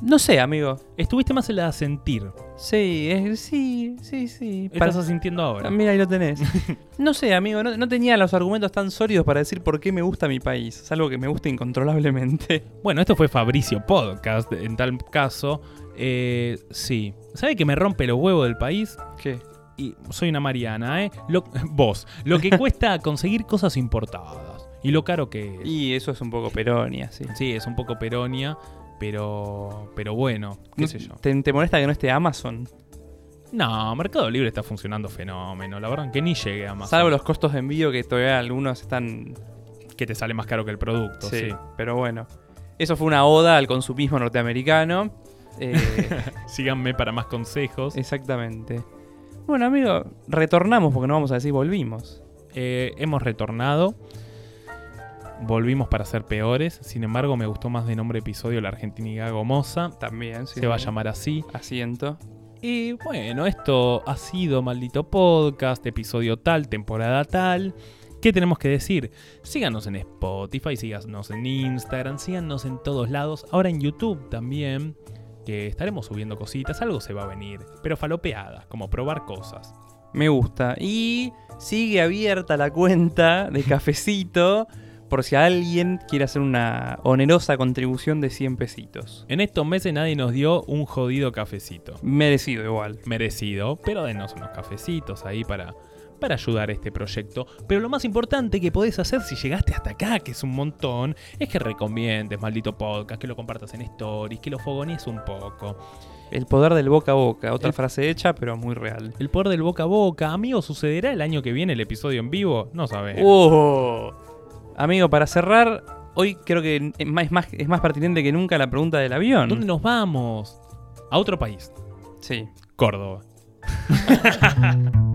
No sé, amigo. Estuviste más en la de sentir. Sí, es- sí, sí, sí. ¿Estás Para- sintiendo ahora? Ah, Mira, ahí lo tenés. no sé, amigo, no, no tenía los argumentos tan sólidos para decir por qué me gusta mi país. Es algo que me gusta incontrolablemente. Bueno, esto fue Fabricio Podcast, en tal caso. Eh, sí. ¿Sabe que me rompe los huevos del país? ¿Qué? Y soy una Mariana, ¿eh? Lo- vos, lo que cuesta conseguir cosas importadas. Y lo caro que es. Y eso es un poco peronia, sí. Sí, es un poco peronia, pero, pero bueno, qué sé yo. ¿Te, te molesta que no esté Amazon? No, Mercado Libre está funcionando fenómeno. La verdad que ni llegue a más. Salvo los costos de envío que todavía algunos están... Que te sale más caro que el producto, sí. Sí, pero bueno. Eso fue una oda al consumismo norteamericano. Eh, Síganme para más consejos. exactamente. Bueno, amigo, retornamos porque no vamos a decir volvimos. Eh, hemos retornado. Volvimos para ser peores. Sin embargo, me gustó más de nombre episodio la Argentina Gomosa. También, sí. Se va a llamar así. Asiento. Y bueno, esto ha sido Maldito Podcast, episodio tal, temporada tal. ¿Qué tenemos que decir? Síganos en Spotify, síganos en Instagram, síganos en todos lados. Ahora en YouTube también, que estaremos subiendo cositas, algo se va a venir, pero falopeadas, como probar cosas. Me gusta. Y sigue abierta la cuenta de cafecito por si alguien quiere hacer una onerosa contribución de 100 pesitos. En estos meses nadie nos dio un jodido cafecito. Merecido igual. Merecido, pero denos unos cafecitos ahí para, para ayudar a este proyecto. Pero lo más importante que podés hacer si llegaste hasta acá, que es un montón, es que recomiendes maldito podcast, que lo compartas en stories, que lo fogonees un poco. El poder del boca a boca. Otra El- frase hecha, pero muy real. El poder del boca a boca. Amigo, ¿sucederá el año que viene el episodio en vivo? No sabemos. ¡Oh! Amigo, para cerrar, hoy creo que es más, es más, es más pertinente que nunca la pregunta del avión. ¿Dónde nos vamos? A otro país. Sí. Córdoba.